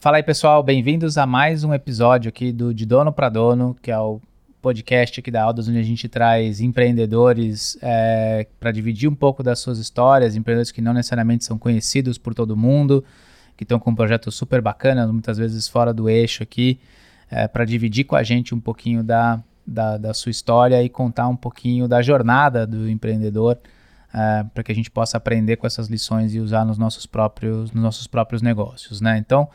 Fala aí, pessoal, bem-vindos a mais um episódio aqui do De Dono para Dono, que é o podcast aqui da Aldas, onde a gente traz empreendedores é, para dividir um pouco das suas histórias, empreendedores que não necessariamente são conhecidos por todo mundo, que estão com um projeto super bacana, muitas vezes fora do eixo aqui, é, para dividir com a gente um pouquinho da, da, da, sua história e contar um pouquinho da jornada do empreendedor, é, para que a gente possa aprender com essas lições e usar nos nossos próprios, nos nossos próprios negócios. Né? Então,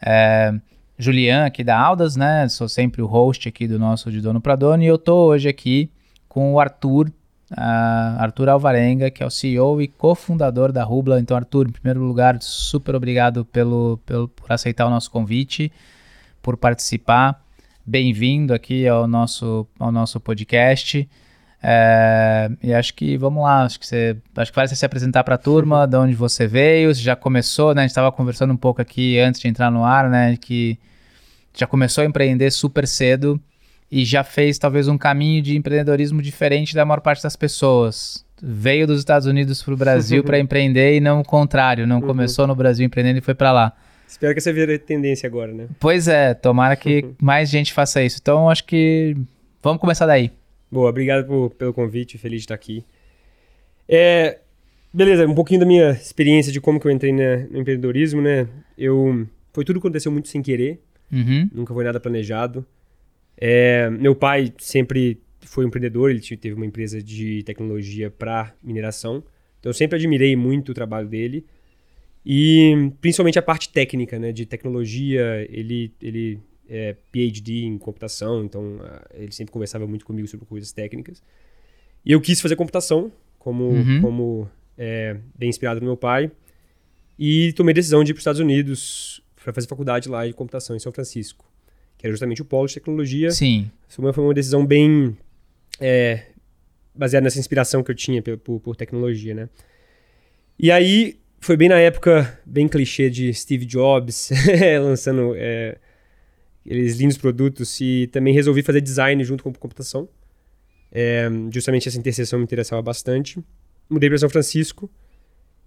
é, Julian aqui da Aldas, né? Sou sempre o host aqui do nosso De Dono para Dono e eu tô hoje aqui com o Arthur, uh, Arthur Alvarenga, que é o CEO e cofundador da Rubla. Então, Arthur, em primeiro lugar, super obrigado pelo, pelo por aceitar o nosso convite, por participar. Bem-vindo aqui ao nosso, ao nosso podcast. É, e acho que vamos lá, acho que você acho que vale você se apresentar para a turma, de onde você veio, você já começou, né? A gente estava conversando um pouco aqui antes de entrar no ar, né? Que já começou a empreender super cedo e já fez talvez um caminho de empreendedorismo diferente da maior parte das pessoas. Veio dos Estados Unidos para o Brasil para empreender e não o contrário, não uhum. começou no Brasil empreendendo e foi para lá. Espero que essa vire tendência agora, né? Pois é, tomara que uhum. mais gente faça isso. Então acho que vamos começar daí. Boa, obrigado por, pelo convite, feliz de estar aqui. É, beleza, um pouquinho da minha experiência de como que eu entrei na, no empreendedorismo, né? Eu, foi tudo que aconteceu muito sem querer, uhum. nunca foi nada planejado. É, meu pai sempre foi um empreendedor, ele teve uma empresa de tecnologia para mineração, então eu sempre admirei muito o trabalho dele. E principalmente a parte técnica, né, de tecnologia, ele, ele é, PhD em computação, então uh, ele sempre conversava muito comigo sobre coisas técnicas. E eu quis fazer computação, como, uhum. como é, bem inspirado no meu pai, e tomei a decisão de ir para os Estados Unidos para fazer faculdade lá de computação em São Francisco, que era justamente o polo de tecnologia. Sim. Foi uma, foi uma decisão bem é, baseada nessa inspiração que eu tinha por, por, por tecnologia, né? E aí foi bem na época bem clichê de Steve Jobs lançando é, aqueles lindos produtos e também resolvi fazer design junto com computação. É, justamente essa interseção me interessava bastante. Mudei para São Francisco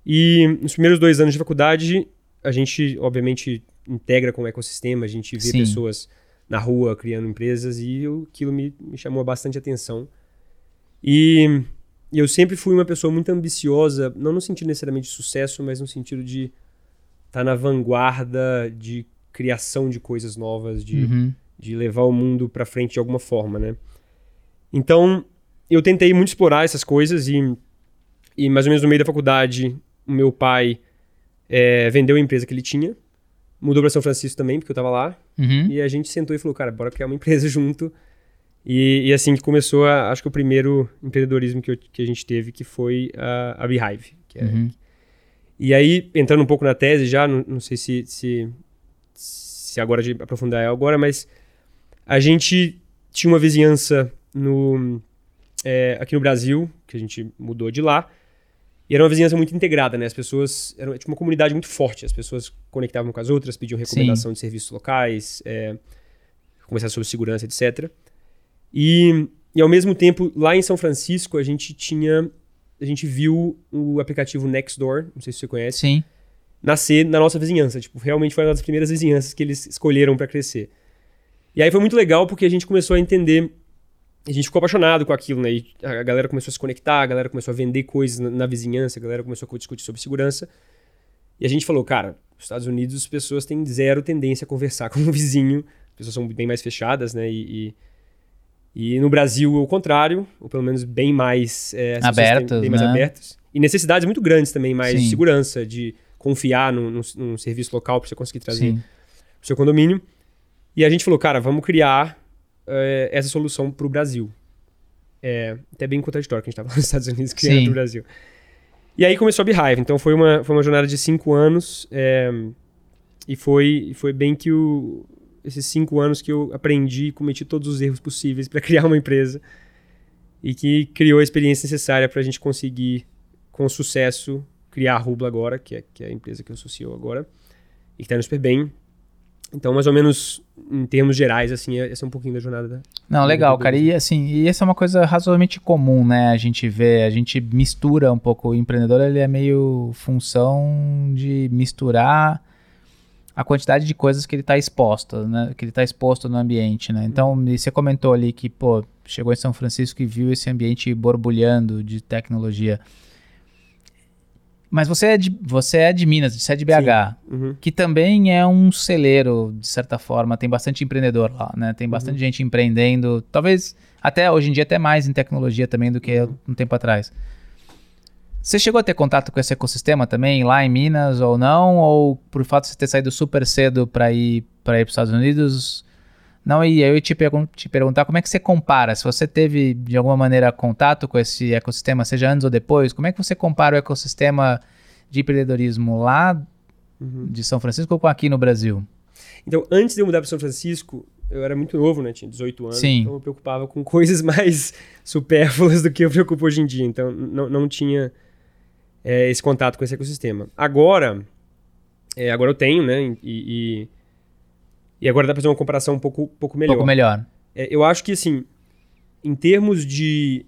e nos primeiros dois anos de faculdade a gente, obviamente, integra com o ecossistema, a gente vê Sim. pessoas na rua criando empresas e eu, aquilo me, me chamou bastante atenção. E, e eu sempre fui uma pessoa muito ambiciosa, não no sentido necessariamente de sucesso, mas no sentido de estar tá na vanguarda de criação de coisas novas, de, uhum. de levar o mundo para frente de alguma forma, né? Então, eu tentei muito explorar essas coisas e, e mais ou menos no meio da faculdade, o meu pai é, vendeu a empresa que ele tinha, mudou para São Francisco também, porque eu estava lá, uhum. e a gente sentou e falou, cara, bora criar uma empresa junto. E, e assim que começou, a, acho que o primeiro empreendedorismo que, eu, que a gente teve, que foi a, a Beehive. É, uhum. E aí, entrando um pouco na tese já, não, não sei se, se se agora de aprofundar é agora, mas a gente tinha uma vizinhança no, é, aqui no Brasil, que a gente mudou de lá, e era uma vizinhança muito integrada, né? As pessoas. Era tipo, uma comunidade muito forte. As pessoas conectavam com as outras, pediam recomendação Sim. de serviços locais, é, conversavam sobre segurança, etc. E, e ao mesmo tempo, lá em São Francisco, a gente tinha. A gente viu o aplicativo Nextdoor, não sei se você conhece. Sim nascer na nossa vizinhança. Tipo, realmente foi uma das primeiras vizinhanças que eles escolheram para crescer. E aí foi muito legal porque a gente começou a entender, a gente ficou apaixonado com aquilo, né? E a galera começou a se conectar, a galera começou a vender coisas na, na vizinhança, a galera começou a discutir sobre segurança. E a gente falou, cara, nos Estados Unidos as pessoas têm zero tendência a conversar com o vizinho, as pessoas são bem mais fechadas, né? E, e, e no Brasil o contrário, ou pelo menos bem mais é, abertas, bem mais né? abertos. E necessidades muito grandes também, mais Sim. de segurança, de confiar num, num, num serviço local para você conseguir trazer o seu condomínio. E a gente falou, cara, vamos criar é, essa solução para o Brasil. É até bem contraditório que a gente estava nos Estados Unidos criando para o Brasil. E aí começou a Beehive. Então foi uma, foi uma jornada de cinco anos. É, e foi, foi bem que o, esses cinco anos que eu aprendi e cometi todos os erros possíveis para criar uma empresa. E que criou a experiência necessária para a gente conseguir, com sucesso, criar a Rubla agora, que é, que é a empresa que eu associo agora, e que está indo super bem. Então, mais ou menos, em termos gerais, assim, essa é um pouquinho da jornada da. Não, legal, cara. E assim, e essa é uma coisa razoavelmente comum, né? A gente vê, a gente mistura um pouco. O empreendedor, ele é meio função de misturar a quantidade de coisas que ele está exposto, né? Que ele está exposto no ambiente, né? Então, você comentou ali que, pô, chegou em São Francisco e viu esse ambiente borbulhando de tecnologia. Mas você é de, você é de Minas, você é de BH, Uhum. que também é um celeiro, de certa forma, tem bastante empreendedor lá, né? Tem bastante Uhum. gente empreendendo, talvez até hoje em dia até mais em tecnologia também do que Uhum. um tempo atrás. Você chegou a ter contato com esse ecossistema também lá em Minas ou não? Ou por fato de você ter saído super cedo para ir para ir para os Estados Unidos? Não, e eu ia te, pergun te perguntar como é que você compara, se você teve de alguma maneira contato com esse ecossistema, seja antes ou depois, como é que você compara o ecossistema de empreendedorismo lá Uhum. de São Francisco com aqui no Brasil? Então, antes de eu mudar para São Francisco, eu era muito novo, né? Tinha 18 anos. Sim. Então eu me preocupava com coisas mais supérfluas do que eu me preocupo hoje em dia. Então não, não tinha é, esse contato com esse ecossistema. Agora, é, agora eu tenho, né? E, e, e agora dá para fazer uma comparação um pouco, pouco Um melhor. pouco melhor. É, eu acho que, assim, em termos de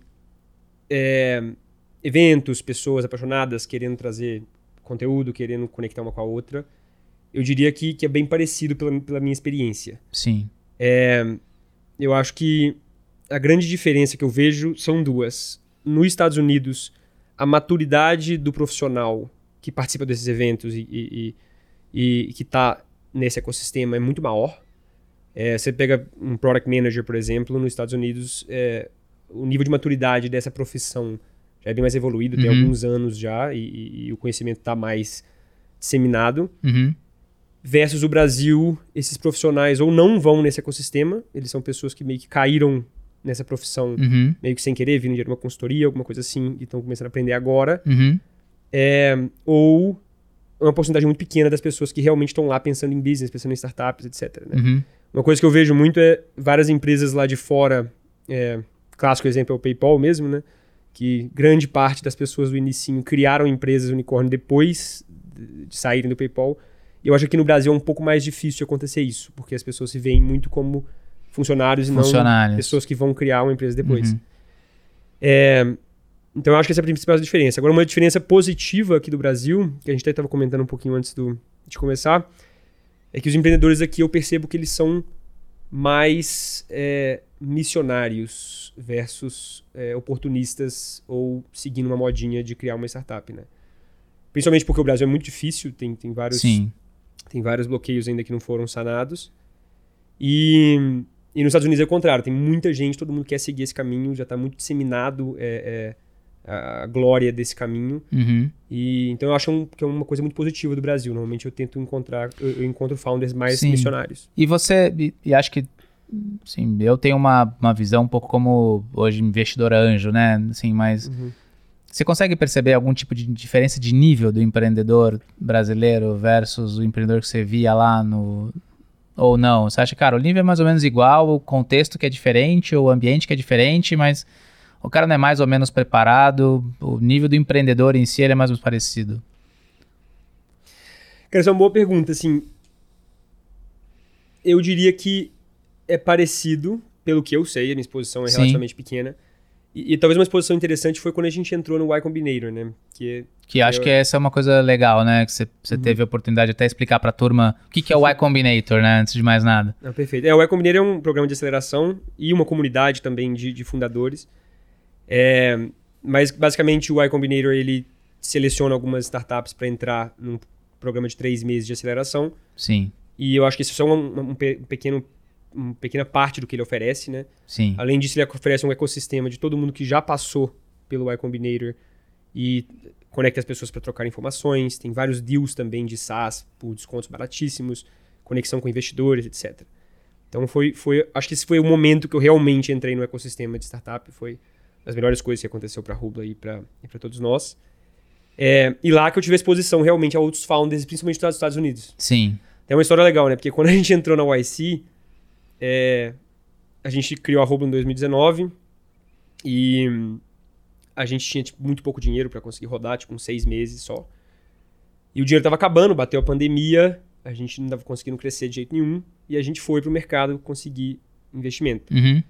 é, eventos, pessoas apaixonadas querendo trazer conteúdo, querendo conectar uma com a outra, eu diria que, que é bem parecido pela, pela minha experiência. Sim. É, eu acho que a grande diferença que eu vejo são duas. Nos Estados Unidos, a maturidade do profissional que participa desses eventos e, e, e, e que está nesse ecossistema é muito maior. É, você pega um product manager, por exemplo, nos Estados Unidos, é, o nível de maturidade dessa profissão já é bem mais evoluído, tem Uhum. alguns anos já, e, e- e o conhecimento está mais disseminado Uhum. versus o Brasil, esses profissionais ou não vão nesse ecossistema, eles são pessoas que meio que caíram nessa profissão Uhum. meio que sem querer, vindo de uma consultoria, alguma coisa assim, e estão começando a aprender agora, Uhum. é, ou uma porcentagem muito pequena das pessoas que realmente estão lá pensando em business, pensando em startups, etc. né? Uhum. Uma coisa que eu vejo muito é várias empresas lá de fora, é, clássico exemplo é o PayPal mesmo, né? Que grande parte das pessoas do inicinho criaram empresas unicórnio depois de saírem do PayPal. E eu acho que aqui no Brasil é um pouco mais difícil de acontecer isso, porque as pessoas se veem muito como funcionários e não Funcionários. pessoas que vão criar uma empresa depois. Uhum. É, então eu acho que essa é a principal diferença. Agora, uma diferença positiva aqui do Brasil, que a gente até estava comentando um pouquinho antes do, de começar, é que os empreendedores aqui eu percebo que eles são mais é, missionários versus é, oportunistas ou seguindo uma modinha de criar uma startup, né? Principalmente porque o Brasil é muito difícil, tem, tem, vários, Sim. tem vários bloqueios ainda que não foram sanados. E, e nos Estados Unidos é o contrário, tem muita gente, todo mundo quer seguir esse caminho, já está muito disseminado é, é, a glória desse caminho. Uhum. E então eu acho um- que é uma coisa muito positiva do Brasil. Normalmente eu tento encontrar, eu, eu encontro founders mais Sim. missionários. E você, e, e acho que, sim, eu tenho uma, uma visão um pouco como hoje investidor anjo, né? Assim, mas você consegue perceber algum tipo de diferença de nível do empreendedor brasileiro versus o empreendedor que você via lá no. Ou não? Você acha, cara, o nível é mais ou menos igual, o contexto que é diferente, o ambiente que é diferente, mas o cara não é mais ou menos preparado, o nível do empreendedor em si é mais ou menos parecido. Cara, essa é uma boa pergunta, assim. Eu diria que é parecido, pelo que eu sei, a minha exposição é Sim. relativamente pequena. E, e talvez uma exposição interessante foi quando a gente entrou no Y Combinator, né? Que Que acho Eu- que essa é uma coisa legal, né? Que você você Uhum. teve a oportunidade de até explicar pra turma o que, que é o Y Combinator, né? Antes de mais nada. Perfeito. É, o Y Combinator é um programa de aceleração e uma comunidade também de, de fundadores. É, mas basicamente o Y Combinator ele seleciona algumas startups para entrar num programa de três meses de aceleração. Sim, E eu acho que isso é só um, um um pequeno, uma pequena parte do que ele oferece, né? sim. Além disso, ele oferece um ecossistema de todo mundo que já passou pelo Y Combinator e conecta as pessoas para trocar informações. Tem vários deals também de SaaS por descontos baratíssimos, conexão com investidores, etc. Então foi, foi, acho que esse foi o momento que eu realmente entrei no ecossistema de startup. Foi das melhores coisas que aconteceu para Rubla e para todos nós. É, e lá que eu tive exposição realmente a outros founders, principalmente dos Estados Unidos. Sim. Tem uma história legal, né? Porque quando a gente entrou na YC, é, a gente criou a Roblo em 2019 e hum, a gente tinha tipo, muito pouco dinheiro para conseguir rodar, tipo uns seis meses só. E o dinheiro tava acabando, bateu a pandemia, a gente não tava conseguindo crescer de jeito nenhum e a gente foi pro mercado conseguir investimento. Uhum.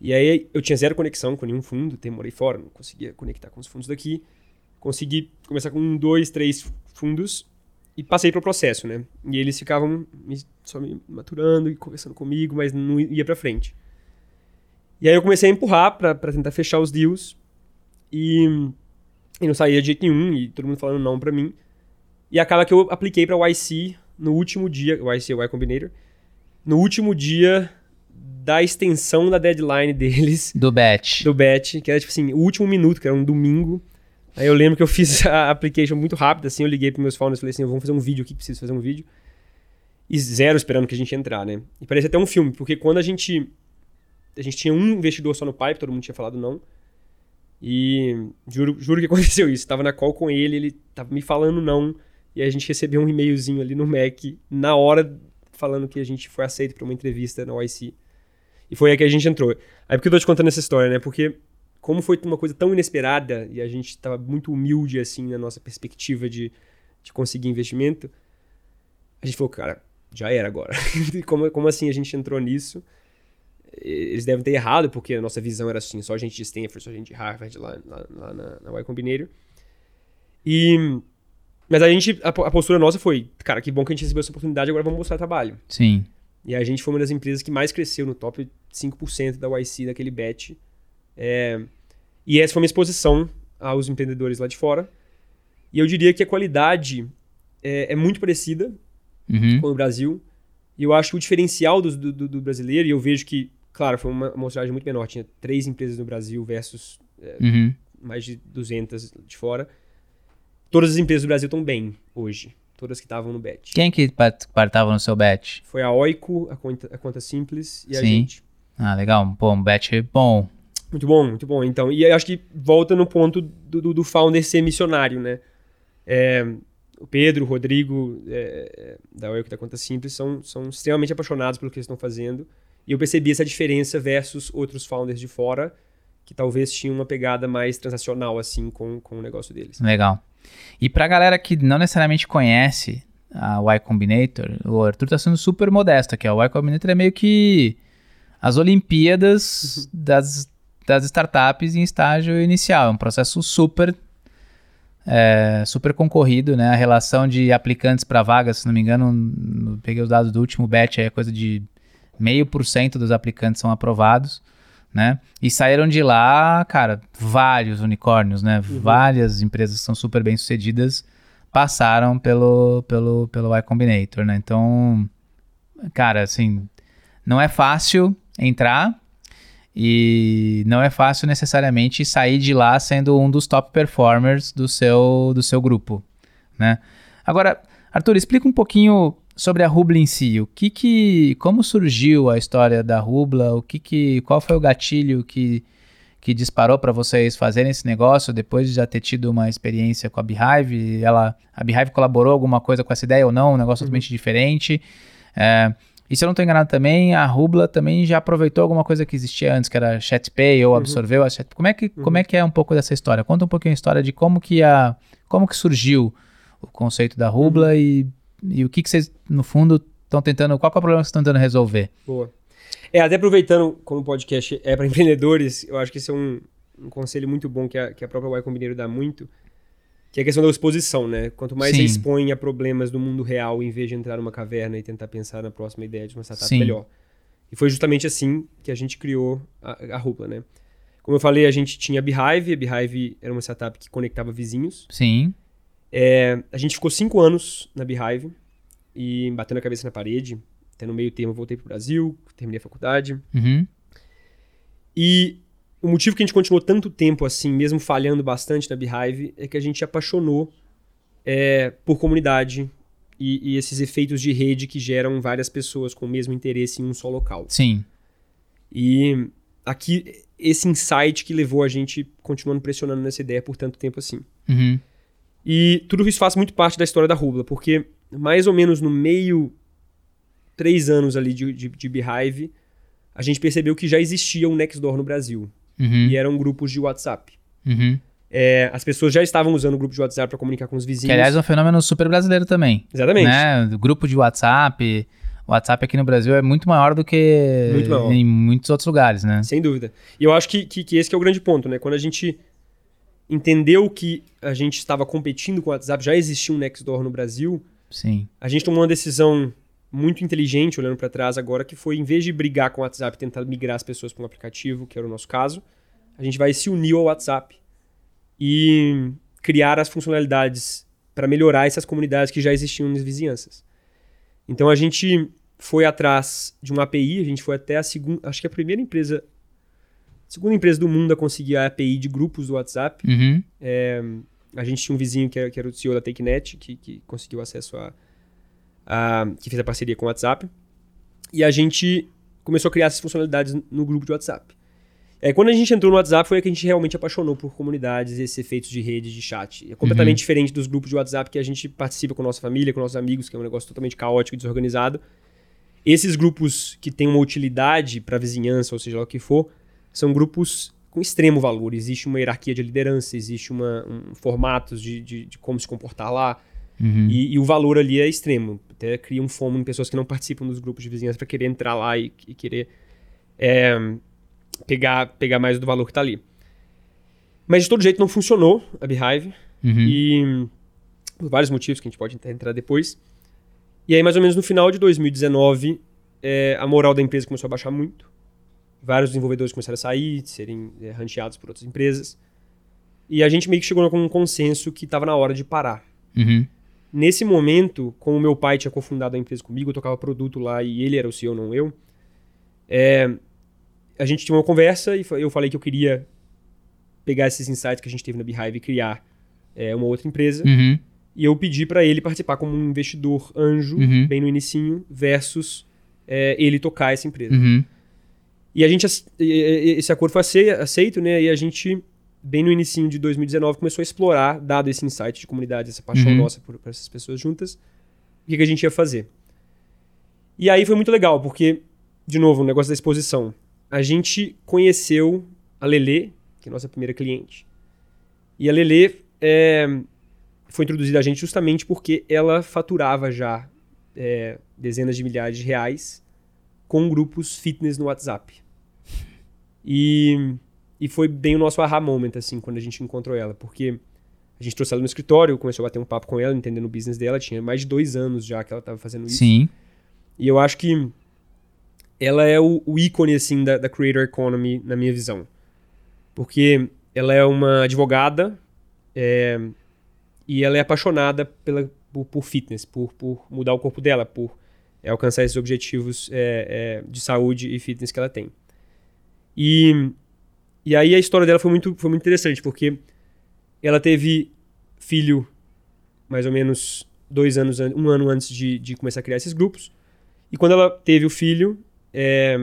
E aí eu tinha zero conexão com nenhum fundo, até morei fora, não conseguia conectar com os fundos daqui. Consegui começar com um, dois, três fundos. e passei pro processo, né? E eles ficavam me, só me maturando e conversando comigo, mas não ia pra frente. E aí eu comecei a empurrar pra tentar fechar os deals e, e não saía de jeito nenhum e todo mundo falando não pra mim. E acaba que eu apliquei pra YC no último dia, YC, Y Combinator, no último dia da extensão da deadline deles. Do batch. Do batch, que era tipo assim, o último minuto, que era um domingo. Aí eu lembro que eu fiz a application muito rápido, assim, eu liguei para meus founders e falei assim, vamos fazer um vídeo aqui, preciso fazer um vídeo. E zero esperando que a gente entrar, né? E parecia até um filme, porque quando a gente a gente tinha um investidor só no pipe, todo mundo tinha falado não. E juro, juro que aconteceu isso. Tava na call com ele, ele tava me falando não. E a gente recebeu um e-mailzinho ali no Mac, na hora, falando que a gente foi aceito para uma entrevista na YC. E foi aí que a gente entrou. Aí por que eu tô te contando essa história, né? Porque como foi uma coisa tão inesperada e a gente estava muito humilde assim na nossa perspectiva de, de conseguir investimento, a gente falou, cara, já era agora. como, como assim a gente entrou nisso? Eles devem ter errado, porque a nossa visão era assim, só gente de Stanford, só gente de Harvard lá, lá, lá na, na Y Combinator. E... Mas a gente, a, a, postura nossa foi, cara, que bom que a gente recebeu essa oportunidade, agora vamos mostrar trabalho. Sim. E a gente foi uma das empresas que mais cresceu no top 5% da YC daquele batch. É, e essa foi minha exposição aos empreendedores lá de fora. E eu diria que a qualidade é, é muito parecida uhum. com o Brasil. E eu acho que o diferencial do, do, do, brasileiro, e eu vejo que, claro, foi uma amostragem muito menor. Tinha três empresas no Brasil versus é, uhum. mais de 200 de fora. Todas as empresas do Brasil estão bem hoje. Todas que estavam no bet. Quem que estava no seu bet? Foi a Oico, a Conta, a conta Simples e Sim. a gente. Ah, legal. Pô, um bet bom. Muito bom, muito bom. Então, e acho que volta no ponto do, do, do founder ser missionário, né? É, o Pedro, o Rodrigo, é, da Oico da Conta Simples, são, são extremamente apaixonados pelo que eles estão fazendo. E eu percebi essa diferença versus outros founders de fora, que talvez tinham uma pegada mais transacional, assim, com, com o negócio deles. Legal. E pra galera que não necessariamente conhece a Y Combinator, o Arthur tá sendo super modesto aqui. A Y Combinator é meio que as Olimpíadas das, das startups em estágio inicial. É um processo super é, super concorrido, né? A relação de aplicantes para vagas, se não me engano, peguei os dados do último batch, é coisa de meio por cento dos aplicantes são aprovados, né? E saíram de lá, cara, vários unicórnios, né? Uhum. Várias empresas que são super bem sucedidas passaram pelo pelo pelo Y Combinator, né? Então, cara, assim, não é fácil entrar, e não é fácil necessariamente sair de lá sendo um dos top performers do seu, do seu grupo, né? Agora, Arthur, explica um pouquinho sobre a Rubla em si. O que que, como surgiu a história da Rubla? O que que, qual foi o gatilho que, que disparou para vocês fazerem esse negócio depois de já ter tido uma experiência com a Beehive? Ela, a Beehive colaborou alguma coisa com essa ideia ou não? Um negócio Uhum. totalmente diferente. É, e se eu não estou enganado também, a Rubla também já aproveitou alguma coisa que existia antes, que era ChatPay, ou absorveu a Chat. Como é que como é que é um pouco dessa história? Conta um pouquinho a história de como que a como que surgiu o conceito da Rubla e, e o que que vocês no fundo estão tentando, qual é o problema que vocês estão tentando resolver? Boa. É, até aproveitando como o podcast é para empreendedores, eu acho que esse é um, um conselho muito bom que a, que a própria Y dá muito, que é a questão da exposição, né? Quanto mais Sim. você expõe a problemas do mundo real, em vez de entrar numa caverna e tentar pensar na próxima ideia de uma startup Sim. melhor. E foi justamente assim que a gente criou a, a Rupla, né? Como eu falei, a gente tinha a Beehive, a Beehive era uma startup que conectava vizinhos. Sim. É, a gente ficou cinco anos na Beehive e batendo a cabeça na parede. Até no meio termo eu voltei pro Brasil, terminei a faculdade. Uhum. E o motivo que a gente continuou tanto tempo assim, mesmo falhando bastante na Beehive, é que a gente se apaixonou é, por comunidade e, e esses efeitos de rede que geram várias pessoas com o mesmo interesse em um só local. Sim. E aqui, esse insight que levou a gente continuando pressionando nessa ideia por tanto tempo assim. Uhum. E tudo isso faz muito parte da história da Rubla, porque mais ou menos no meio, três anos ali de, de, de Beehive, a gente percebeu que já existia um Nextdoor no Brasil. Uhum. E eram grupos de WhatsApp. Uhum. É, as pessoas já estavam usando o grupo de WhatsApp para comunicar com os vizinhos. Que aliás é um fenômeno super brasileiro também. Exatamente. Né? Grupo de WhatsApp, o WhatsApp aqui no Brasil é muito maior do que Muito maior. em muitos outros lugares, né? Sem dúvida. E eu acho que, que, que esse que é o grande ponto, né? Quando a gente entendeu que a gente estava competindo com o WhatsApp, já existia um Nextdoor no Brasil, Sim. A gente tomou uma decisão muito inteligente, olhando para trás agora, que foi, em vez de brigar com o WhatsApp e tentar migrar as pessoas para um aplicativo, que era o nosso caso, a gente vai se unir ao WhatsApp e criar as funcionalidades para melhorar essas comunidades que já existiam nas vizinhanças. Então a gente foi atrás de uma API, a gente foi até a segunda, acho que a primeira empresa, segunda empresa do mundo a conseguir a API de grupos do WhatsApp. Uhum. É, a gente tinha um vizinho que era, que era o CEO da TakeNet, que, que conseguiu acesso a, a, que fez a parceria com o WhatsApp. E a gente começou a criar essas funcionalidades no grupo de WhatsApp. É, quando a gente entrou no WhatsApp foi que a gente realmente apaixonou por comunidades e esses efeitos de rede, de chat. É completamente Uhum. diferente dos grupos de WhatsApp que a gente participa com nossa família, com nossos amigos, que é um negócio totalmente caótico e desorganizado. Esses grupos que têm uma utilidade para a vizinhança, ou seja lá o que for, são grupos com extremo valor. Existe uma hierarquia de liderança, existe uma, um formatos de, de, de como se comportar lá. Uhum. E, e o valor ali é extremo. Até cria um fomo em pessoas que não participam dos grupos de vizinhança para querer entrar lá e, e querer é, pegar, pegar mais do valor que está ali. Mas de todo jeito não funcionou a Beehive. Uhum. E por vários motivos que a gente pode entrar depois. E aí, mais ou menos no final de 2019, é, a moral da empresa começou a baixar muito. Vários desenvolvedores começaram a sair, serem é, por outras empresas. E a gente meio que chegou com um consenso que estava na hora de parar. Uhum. Nesse momento, como meu pai tinha cofundado a empresa comigo, eu tocava produto lá e ele era o CEO, não eu. é, a gente tinha uma conversa e eu falei que eu queria pegar esses insights que a gente teve na Beehive e criar é, uma outra empresa. Uhum. E eu pedi para ele participar como um investidor anjo, Uhum. bem no inicinho, versus é, ele tocar essa empresa. Uhum. E a gente, esse acordo foi ace- aceito, né? E a gente, bem no inicinho de 2019, começou a explorar, dado esse insight de comunidade, essa paixão Uhum. nossa por, por essas pessoas juntas, o que, que a gente ia fazer. E aí foi muito legal, porque, de novo, o negócio da exposição. A gente conheceu a Lelê, que é nossa primeira cliente. E a Lelê é, foi introduzida a gente justamente porque ela faturava já é, dezenas de milhares de reais com grupos fitness no WhatsApp. E, e foi bem o nosso aha moment, assim, quando a gente encontrou ela, porque a gente trouxe ela no escritório, começou a bater um papo com ela, entendendo o business dela, tinha mais de dois anos já que ela estava fazendo isso. Sim. E eu acho que ela é o, o ícone, assim, da, da creator economy, na minha visão. Porque ela é uma advogada é, e ela é apaixonada pela, por, por fitness, por, por mudar o corpo dela, por é, alcançar esses objetivos é, é, de saúde e fitness que ela tem. E, e aí a história dela foi muito, foi muito interessante, porque ela teve filho mais ou menos dois anos, an- um ano antes de, de começar a criar esses grupos. E quando ela teve o filho, é,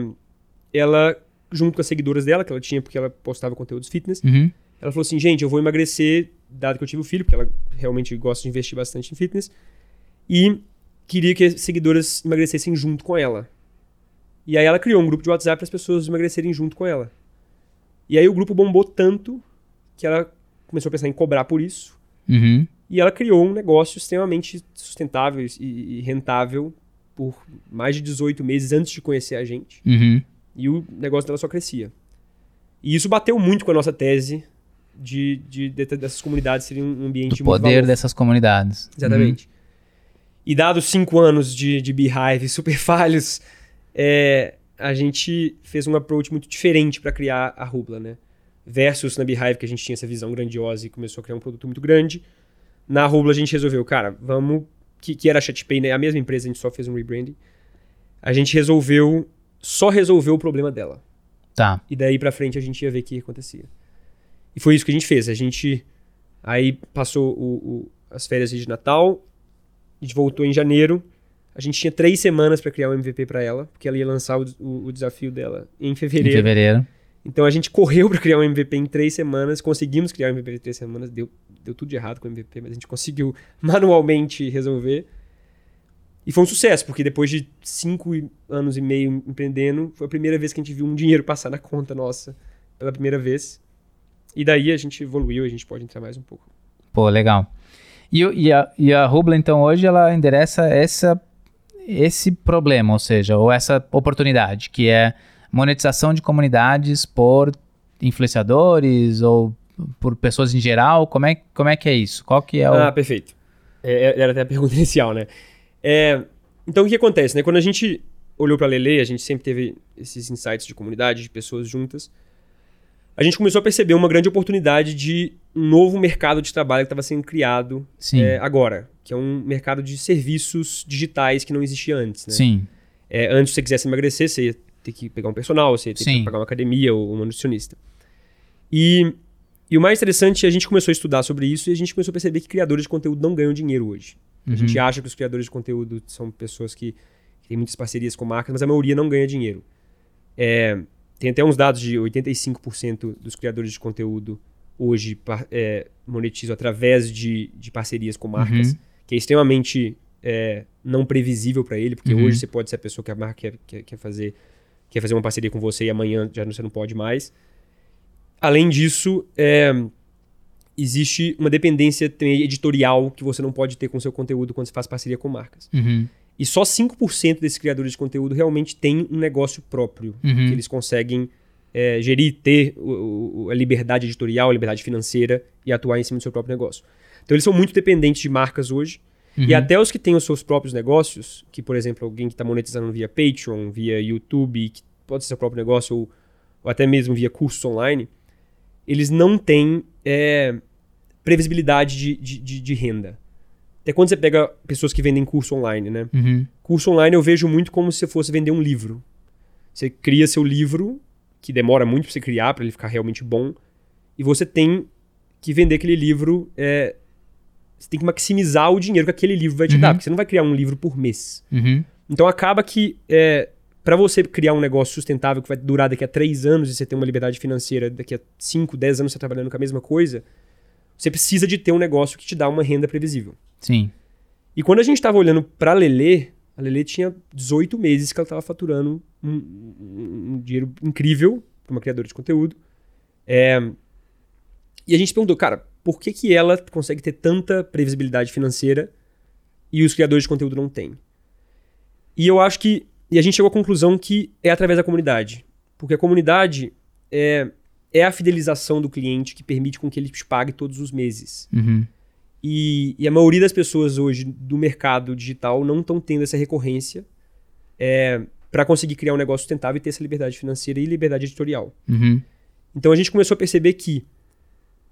ela, junto com as seguidoras dela, que ela tinha porque ela postava conteúdos fitness, Uhum. ela falou assim, gente, eu vou emagrecer, dado que eu tive o filho, porque ela realmente gosta de investir bastante em fitness, e queria que as seguidoras emagrecessem junto com ela. E aí ela criou um grupo de WhatsApp para as pessoas emagrecerem junto com ela. E aí o grupo bombou tanto que ela começou a pensar em cobrar por isso, Uhum. e ela criou um negócio extremamente sustentável e, rentável por mais de 18 meses antes de conhecer a gente. Uhum. E o negócio dela só crescia. E isso bateu muito com a nossa tese de, de, de- dessas comunidades serem um ambiente Do poder valor. dessas comunidades. Exatamente. E dados cinco anos de, de Beehive super falhos, é, a gente fez um approach muito diferente para criar a Rubla, né? Versus na Beehive, que a gente tinha essa visão grandiosa e começou a criar um produto muito grande. Na Rubla a gente resolveu, cara, vamos. Que, que era a ChatPay, né? A mesma empresa, a gente só fez um rebranding. A gente resolveu. Só resolveu o problema dela. Tá. E daí pra frente a gente ia ver o que acontecia. E foi isso que a gente fez. A gente aí passou o- o- as férias de Natal, a gente voltou em janeiro. A gente tinha três semanas pra criar o MVP pra ela, porque ela ia lançar o, o- o desafio dela em Em fevereiro. fevereiro. Então a gente correu pra criar um MVP em três semanas, conseguimos criar um MVP em três semanas, deu, deu tudo de errado com o MVP, mas a gente conseguiu manualmente resolver. E foi um sucesso, porque depois de cinco anos e meio empreendendo, foi a primeira vez que a gente viu um dinheiro passar na conta nossa, pela primeira vez. E daí a gente evoluiu, a gente pode entrar mais um pouco. Pô, legal. E, e a, e a Rubla, então, hoje ela endereça essa, esse problema, ou seja, ou essa oportunidade, que é monetização de comunidades por influenciadores ou por pessoas em geral. Como é, como é que é isso? Qual que é o... Ah, perfeito. É, era até a pergunta inicial, né? É, então, o que acontece, né? Quando a gente olhou para a Lele, a gente sempre teve esses insights de comunidade, de pessoas juntas. A gente começou a perceber uma grande oportunidade de um novo mercado de trabalho que estava sendo criado é, agora, que é um mercado de serviços digitais que não existia antes, né? Sim. É, antes, se você quisesse emagrecer, você ia ter que pegar um personal, você ia ter Sim. que pagar uma academia ou uma nutricionista. E, e o mais interessante, a gente começou a estudar sobre isso e a gente começou a perceber que criadores de conteúdo não ganham dinheiro hoje. A gente acha que os criadores de conteúdo são pessoas que, que têm muitas parcerias com marcas, mas a maioria não ganha dinheiro. É, tem até uns dados de 85% dos criadores de conteúdo hoje é, monetizam através de, de parcerias com marcas, Uhum. que é extremamente é, não previsível para ele, porque Uhum. hoje você pode ser a pessoa que a marca quer, quer, quer fazer quer fazer uma parceria com você e amanhã já não- você não pode mais. Além disso, é, existe uma dependência editorial que você não pode ter com seu conteúdo quando você faz parceria com marcas. Uhum. E só 5% desses criadores de conteúdo realmente têm um negócio próprio, Uhum. que eles conseguem é, gerir, ter o- o- a liberdade editorial, a liberdade financeira e atuar em cima do seu próprio negócio. Então eles são muito dependentes de marcas hoje. E Uhum. até os que têm os seus próprios negócios, que por exemplo alguém que está monetizando via Patreon, via YouTube, que pode ser seu próprio negócio ou, ou até mesmo via cursos online, eles não têm é, previsibilidade de, de, de- de renda. Até quando você pega pessoas que vendem curso online, né? Uhum. Curso online eu vejo muito como se você fosse vender um livro. Você cria seu livro, que demora muito para você criar, para ele ficar realmente bom, e você tem que vender aquele livro. é, você tem que maximizar o dinheiro que aquele livro vai te Uhum. dar, porque você não vai criar um livro por mês. Uhum. Então acaba que é, para você criar um negócio sustentável que vai durar daqui a três anos e você ter uma liberdade financeira daqui a 5, 10 anos você trabalhando com a mesma coisa, você precisa de ter um negócio que te dá uma renda previsível. Sim. E quando a gente tava olhando pra Lelê, a Lelê tinha 18 meses que ela tava faturando um, um- um dinheiro incrível para uma criadora de conteúdo. É, e a gente se perguntou, cara, por que, que ela consegue ter tanta previsibilidade financeira e os criadores de conteúdo não têm? E eu acho que. E a gente chegou à conclusão que é através da comunidade. Porque a comunidade é, é a fidelização do cliente que permite com que ele te pague todos os meses. Uhum. E, e a maioria das pessoas hoje do mercado digital não estão tendo essa recorrência para conseguir criar um negócio sustentável e ter essa liberdade financeira e liberdade editorial. Uhum. Então a gente começou a perceber que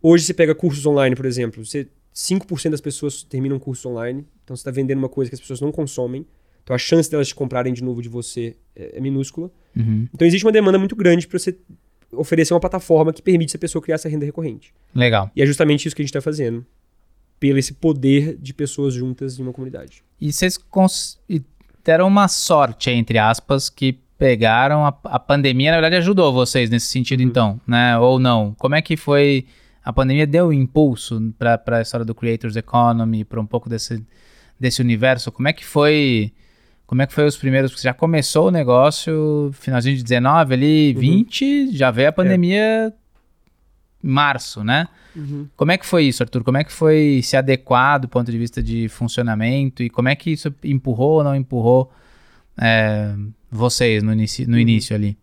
hoje você pega cursos online, por exemplo, você, 5% das pessoas terminam cursos online, então você está vendendo uma coisa que as pessoas não consomem, então a chance delas te comprarem de novo de você é, é minúscula. Uhum. Então existe uma demanda muito grande para você oferecer uma plataforma que permite essa pessoa criar essa renda recorrente. Legal. E é justamente isso que a gente está fazendo. Pelo esse poder de pessoas juntas em uma comunidade. E vocês cons- e deram uma sorte, entre aspas, que pegaram a, a pandemia, na verdade, ajudou vocês nesse sentido, então, né? Ou não? Como é que foi? A pandemia deu impulso para a história do Creators Economy, para um pouco desse, desse universo? Como é que foi? Como é que foi os primeiros? Porque já começou o negócio, finalzinho de 19 ali, 20, já veio a pandemia em março, né? Como é que foi isso, Arthur? Como é que foi se adequar do ponto de vista de funcionamento e como é que isso empurrou ou não empurrou é, vocês no, inici no início ali?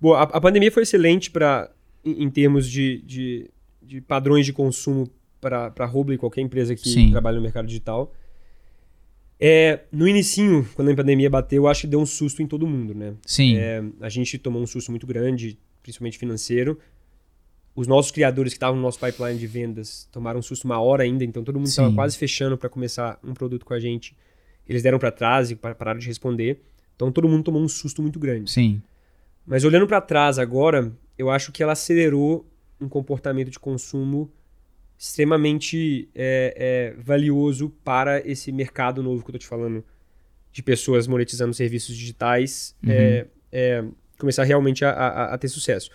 Bom, a, a pandemia foi excelente para em, em termos de, de, de padrões de consumo para a Rubla e qualquer empresa que Sim. trabalha no mercado digital. É, no inicinho, quando a pandemia bateu, eu acho que deu um susto em todo mundo, né? Sim, É, a gente tomou um susto muito grande, principalmente financeiro. Os nossos criadores que estavam no nosso pipeline de vendas tomaram um susto uma hora ainda, então todo mundo estava quase fechando para começar um produto com a gente. Eles deram para trás e pa- pararam de responder. Então todo mundo tomou um susto muito grande. sim, Mas olhando para trás agora, eu acho que ela acelerou um comportamento de consumo extremamente é, é, valioso para esse mercado novo que eu tô te falando, de pessoas monetizando serviços digitais, é, é, começar realmente a, a- a ter sucesso.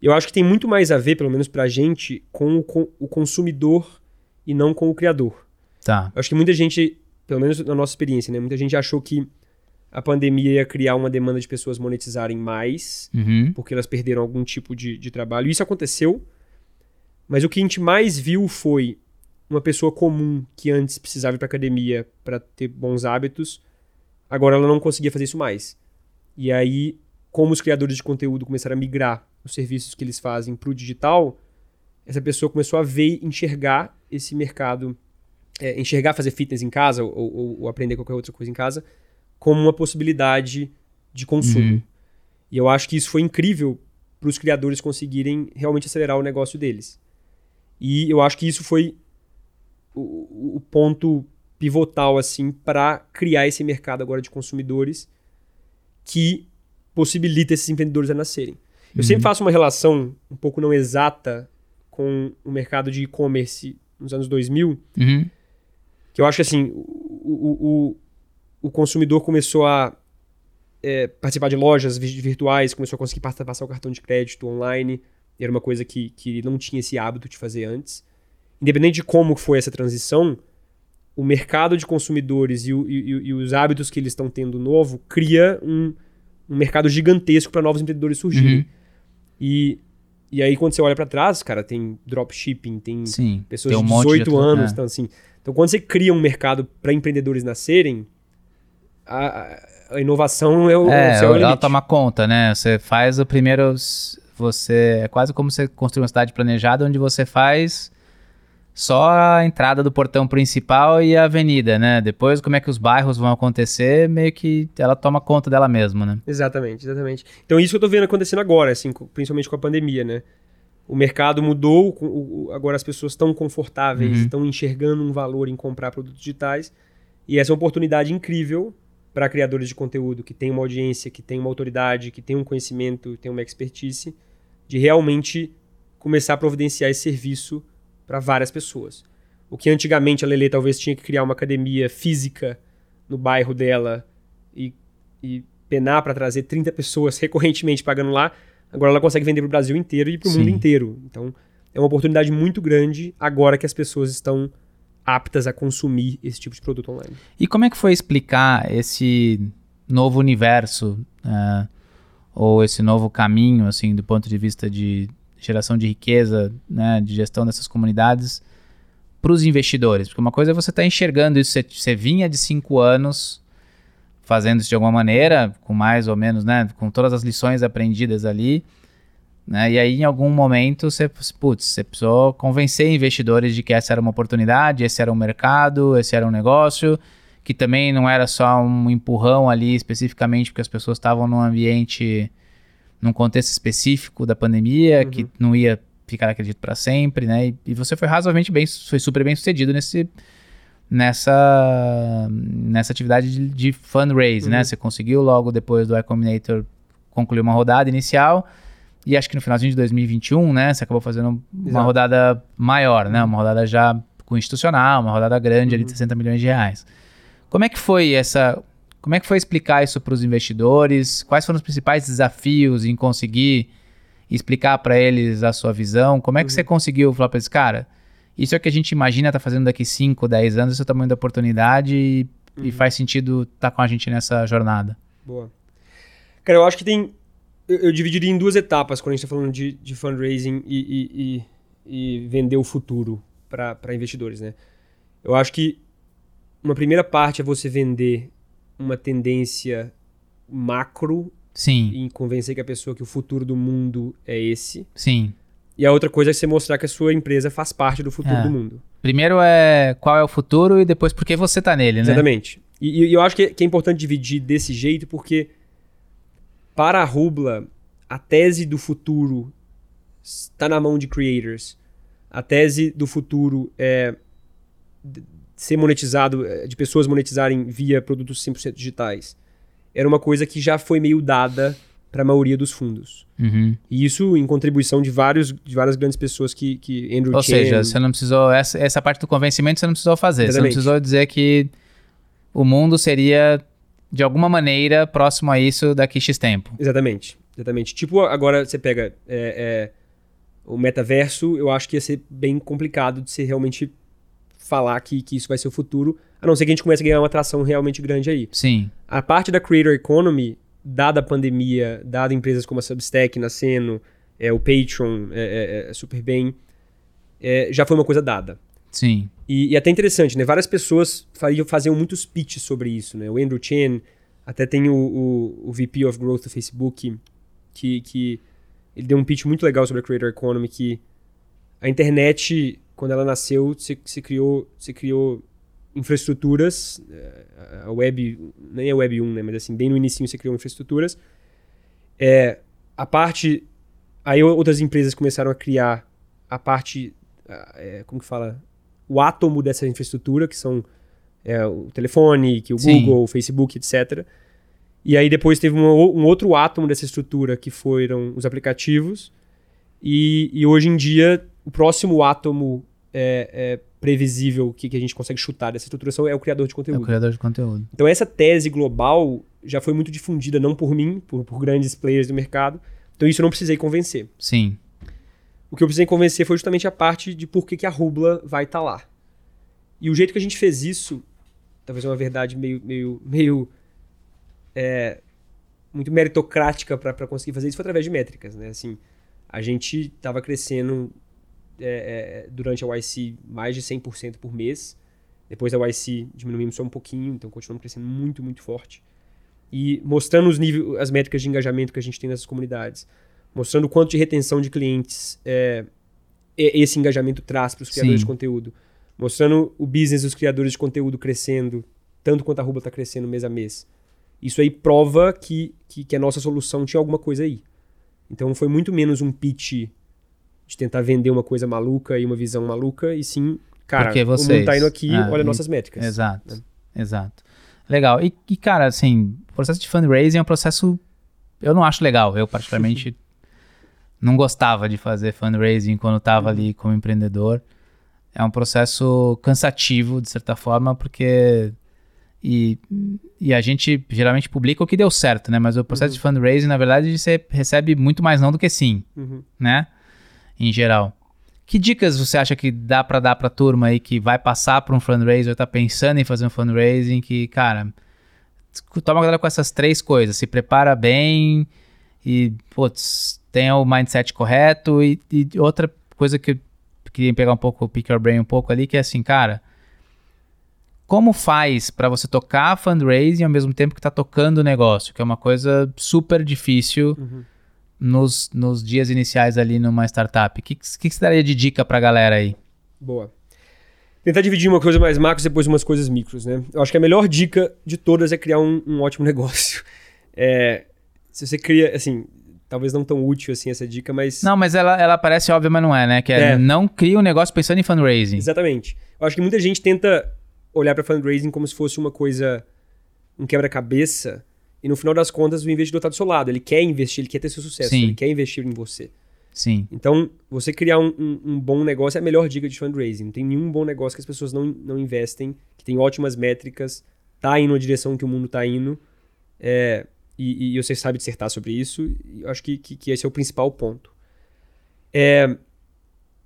Eu acho que tem muito mais a ver, pelo menos pra gente, com o, com o consumidor e não com o criador. tá. Eu acho que muita gente, pelo menos na nossa experiência, né? Muita gente achou que a pandemia ia criar uma demanda de pessoas monetizarem mais, Uhum. porque elas perderam algum tipo de, de trabalho. Isso aconteceu, mas o que a gente mais viu foi uma pessoa comum que antes precisava ir para academia para ter bons hábitos, agora ela não conseguia fazer isso mais. E aí, como os criadores de conteúdo começaram a migrar os serviços que eles fazem para o digital, essa pessoa começou a ver, enxergar esse mercado é, enxergar fazer fitness em casa ou, ou, ou, aprender qualquer outra coisa em casa como uma possibilidade de consumo. Uhum. E eu acho que isso foi incrível para os criadores conseguirem realmente acelerar o negócio deles. E eu acho que isso foi o, o ponto pivotal assim para criar esse mercado agora de consumidores que possibilita esses empreendedores a nascerem. Eu uhum. sempre faço uma relação um pouco não exata com o mercado de e-commerce nos anos 2000, uhum. que eu acho que assim, o, o, o consumidor começou a é, participar de lojas virtuais, começou a conseguir passar o cartão de crédito online, era uma coisa que, que não tinha esse hábito de fazer antes. Independente de como foi essa transição, o mercado de consumidores e, o, e, e os hábitos que eles estão tendo novo cria um, um mercado gigantesco para novos empreendedores surgirem. Uhum. E, e aí, quando você olha para trás, cara, tem dropshipping, tem Sim, pessoas tem um de 18 de anos. É. Então, assim, então, quando você cria um mercado para empreendedores nascerem, a, a inovação é o, é, o céu ela toma conta, né? Você faz o primeiro. Você. É quase como você construir uma cidade planejada onde você faz só a entrada do portão principal e a avenida, né? Depois, como é que os bairros vão acontecer, meio que ela toma conta dela mesma, né? Exatamente, exatamente. Então, isso que eu tô vendo acontecendo agora, assim, principalmente com a pandemia, né? O mercado mudou, agora as pessoas estão confortáveis, uhum. estão enxergando um valor em comprar produtos digitais. E essa é uma oportunidade incrível para criadores de conteúdo que têm uma audiência, que têm uma autoridade, que têm um conhecimento, têm uma expertise, de realmente começar a providenciar esse serviço para várias pessoas. O que antigamente a Lele talvez tinha que criar uma academia física no bairro dela e, e penar para trazer 30 pessoas recorrentemente pagando lá, agora ela consegue vender para o Brasil inteiro e para o mundo inteiro. Então é uma oportunidade muito grande agora que as pessoas estão aptas a consumir esse tipo de produto online. E como é que foi explicar esse novo universo uh, ou esse novo caminho, assim, do ponto de vista de geração de riqueza, né, de gestão dessas comunidades para os investidores. Porque uma coisa é você estar tá enxergando isso, você, você, vinha de cinco anos fazendo isso de alguma maneira, com mais ou menos, né, com todas as lições aprendidas ali, né, e aí em algum momento você, putz, você precisou convencer investidores de que essa era uma oportunidade, esse era um mercado, esse era um negócio, que também não era só um empurrão ali especificamente porque as pessoas estavam num ambiente num contexto específico da pandemia, uhum. que não ia ficar jeito para sempre, né? E, e, você foi razoavelmente bem, foi super bem sucedido nesse, nessa, nessa atividade de, de fundraise, né? uhum. né? Você conseguiu logo depois do iCombinator concluir uma rodada inicial e acho que no finalzinho de 2021, né? Você acabou fazendo uma Exato. rodada maior, né? Uhum. Uma rodada já com institucional, uma rodada grande ali de 60 uhum. milhões de reais. Como é que foi essa como é que foi explicar isso para os investidores? Quais foram os principais desafios em conseguir explicar para eles a sua visão? Como é que uhum. você conseguiu falar para eles, cara, isso é o que a gente imagina estar tá fazendo daqui 5, 10 anos, esse é o tamanho da oportunidade e, uhum. e faz sentido estar tá com a gente nessa jornada? Boa. Cara, eu acho que tem. Eu, eu dividiria em duas etapas quando a gente está falando de, de fundraising e, e, e, e vender o futuro para investidores, né? Eu acho que uma primeira parte é você vender uma tendência macro Sim. e convencer que a pessoa que o futuro do mundo é esse. Sim. E a outra coisa é você mostrar que a sua empresa faz parte do futuro é. do mundo. Primeiro é qual é o futuro e depois por que você está nele, né? Exatamente. E, e eu acho que que é, importante dividir desse jeito porque para a Rubla, a tese do futuro está na mão de creators. A tese do futuro é ser monetizado, eh, de pessoas monetizarem via produtos 100% digitais, era uma coisa que já foi meio dada para a maioria dos fundos. Uhum. E isso em contribuição de, vários, de várias grandes pessoas que, que Andrew Ou seja, você não precisou, essa, essa parte do convencimento você não precisou fazer. Exatamente. Você não precisou dizer que o mundo seria, de alguma maneira, próximo a isso daqui X tempo. Exatamente. Exatamente. Tipo, agora você pega é, é, o metaverso, eu acho que ia ser bem complicado de ser realmente falar que, que isso vai ser o futuro, a não ser que a gente comece a ganhar uma atração realmente grande aí. Sim. A parte da creator economy, dada a pandemia, dada empresas como a Substack nascendo, é, o Patreon, é, é, é super bem, é, já foi uma coisa dada. Sim. E, e, até interessante, né? Várias pessoas faziam, faziam muitos pitches sobre isso, né? O Andrew Chen, até tem o, o, o VP of Growth do Facebook, que, que ele deu um pitch muito legal sobre a creator economy, que a internet quando ela nasceu, se, se criou, se criou infraestruturas, eh, a web, nem a web 1, né, mas assim, bem no início você criou infraestruturas. É, a parte, aí outras empresas começaram a criar a parte, é, como que fala, o átomo dessa infraestrutura, que são é, o telefone, que o Sim. Google, o Facebook, etc. E aí depois teve um, um, outro átomo dessa estrutura, que foram os aplicativos. E, e hoje em dia, o próximo átomo é, é previsível que, que a gente consegue chutar dessa estruturação é o criador de conteúdo. É o criador de conteúdo. Então essa tese global já foi muito difundida, não por mim, por, por grandes players do mercado. Então isso eu não precisei convencer. Sim. O que eu precisei convencer foi justamente a parte de por que, que a rubla vai estar tá lá. E o jeito que a gente fez isso, talvez é uma verdade meio, meio, meio é, muito meritocrática para conseguir fazer isso, foi através de métricas, né? Assim, a gente estava crescendo é, é, durante a YC mais de 100% por mês. Depois da YC diminuímos só um pouquinho, então continuamos crescendo muito, muito forte. E mostrando os níveis, as métricas de engajamento que a gente tem nessas comunidades. Mostrando o quanto de retenção de clientes é, esse engajamento traz para os criadores Sim. de conteúdo. Mostrando o business dos criadores de conteúdo crescendo, tanto quanto a Rubla está crescendo mês a mês. Isso aí prova que, que, que, a nossa solução tinha alguma coisa aí. Então foi muito menos um pitch de tentar vender uma coisa maluca e uma visão maluca, e sim, cara, Porque vocês, o mundo tá indo aqui, ah, olha e, nossas métricas. Exato, né? exato. Legal. E, e, cara, assim, o processo de fundraising é um processo. Eu não acho legal. Eu, particularmente, não gostava de fazer fundraising quando estava ali como empreendedor. É um processo cansativo, de certa forma, porque. E, e a gente geralmente publica o que deu certo, né? Mas o processo uhum. de fundraising, na verdade, você recebe muito mais não do que sim, uhum. né? Em geral. Que dicas você acha que dá para dar para turma aí que vai passar por um fundraiser, tá pensando em fazer um fundraising, que, cara, toma cuidado com essas três coisas, se prepara bem e, putz, tenha o mindset correto e, e outra coisa que eu queria pegar um pouco, pick your brain um pouco ali, que é assim, cara, como faz para você tocar fundraising ao mesmo tempo que tá tocando o negócio, que é uma coisa super difícil. Uhum nos, nos dias iniciais ali numa startup? O que, que, que você daria de dica para a galera aí? Boa. Tentar dividir uma coisa mais macro e depois umas coisas micros, né? Eu acho que a melhor dica de todas é criar um, um ótimo negócio. É, se você cria, assim, talvez não tão útil assim essa dica, mas. Não, mas ela, ela parece óbvia, mas não é, né? Que é, é. não cria um negócio pensando em fundraising. Exatamente. Eu acho que muita gente tenta olhar para fundraising como se fosse uma coisa, um quebra-cabeça e no final das contas, o investidor está do seu lado. Ele quer investir, ele quer ter seu sucesso, Sim. ele quer investir em você. Sim. Então, você criar um, um, um, bom negócio é a melhor dica de fundraising. Não tem nenhum bom negócio que as pessoas não, não investem, que tem ótimas métricas, tá indo na direção que o mundo está indo. É, e, e, você sabe dissertar sobre isso. E eu acho que, que, que, esse é o principal ponto. É,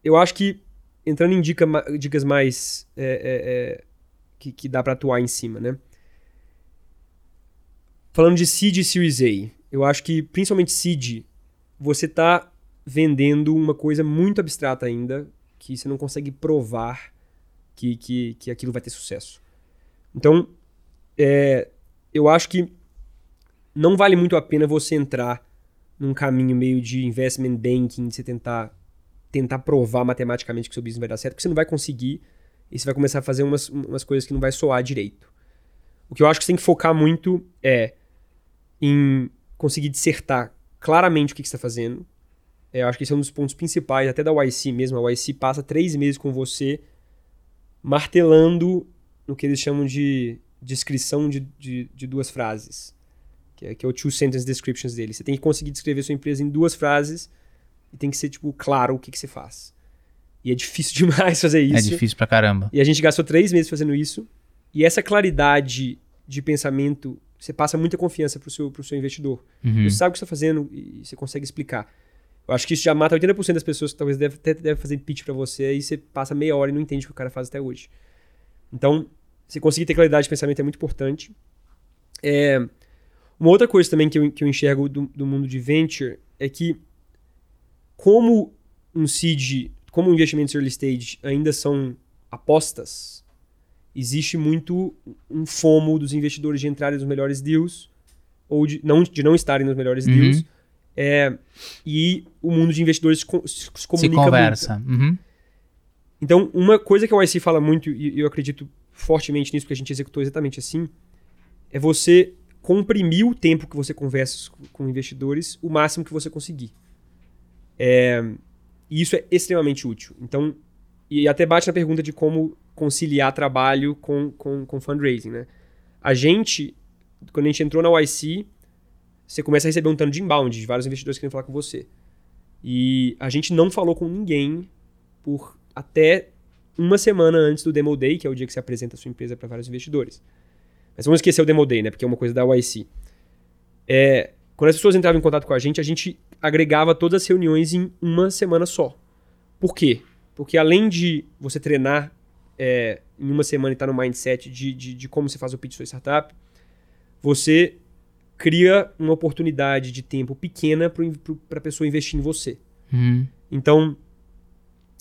eu acho que, entrando em dica, dicas mais é, é, é que, que dá para atuar em cima, né? Falando de seed e Series A, eu acho que principalmente seed, você está vendendo uma coisa muito abstrata ainda, que você não consegue provar que, que, que aquilo vai ter sucesso. Então, é, eu acho que não vale muito a pena você entrar num caminho meio de investment banking, de você tentar, tentar provar matematicamente que seu business vai dar certo, porque você não vai conseguir e você vai começar a fazer umas, umas coisas que não vai soar direito. O que eu acho que você tem que focar muito é em conseguir dissertar claramente o que, que você está fazendo. É, eu acho que esse é um dos pontos principais, até da YC mesmo. A YC passa três meses com você martelando no que eles chamam de descrição de, de, de duas frases, que é, que é o two sentence descriptions dele. Você tem que conseguir descrever sua empresa em duas frases e tem que ser tipo claro o que, que você faz. E é difícil demais fazer é isso. É difícil pra caramba. E a gente gastou três meses fazendo isso. E essa claridade de pensamento você passa muita confiança para o seu, seu investidor. Uhum. Você sabe o que está fazendo e você consegue explicar. Eu acho que isso já mata 80% das pessoas que talvez deve, até deve fazer pitch para você e você passa meia hora e não entende o que o cara faz até hoje. Então, você conseguir ter claridade de pensamento é muito importante. É, uma outra coisa também que eu, que eu enxergo do, do mundo de venture é que como um seed, como investimentos early stage ainda são apostas, existe muito um fomo dos investidores de entrarem nos melhores deals ou de não, de não estarem nos melhores uhum. deals. É, e o mundo de investidores se, se comunica se conversa. muito. Uhum. Então, uma coisa que o IC fala muito, e eu acredito fortemente nisso, porque a gente executou exatamente assim, é você comprimir o tempo que você conversa com investidores o máximo que você conseguir. É, e isso é extremamente útil. Então, e até bate na pergunta de como conciliar trabalho com, com, com fundraising, né? A gente, quando a gente entrou na YC, você começa a receber um tanto de inbound de vários investidores querendo falar com você. E a gente não falou com ninguém por até uma semana antes do Demo Day, que é o dia que você apresenta a sua empresa para vários investidores. Mas vamos esquecer o Demo Day, né? Porque é uma coisa da YC. É, quando as pessoas entravam em contato com a gente, a gente agregava todas as reuniões em uma semana só. Por quê? Porque além de você treinar é, em uma semana e estar tá no mindset de, de, de, como você faz o pitch sua startup, você cria uma oportunidade de tempo pequena para a pessoa investir em você. Uhum. Então,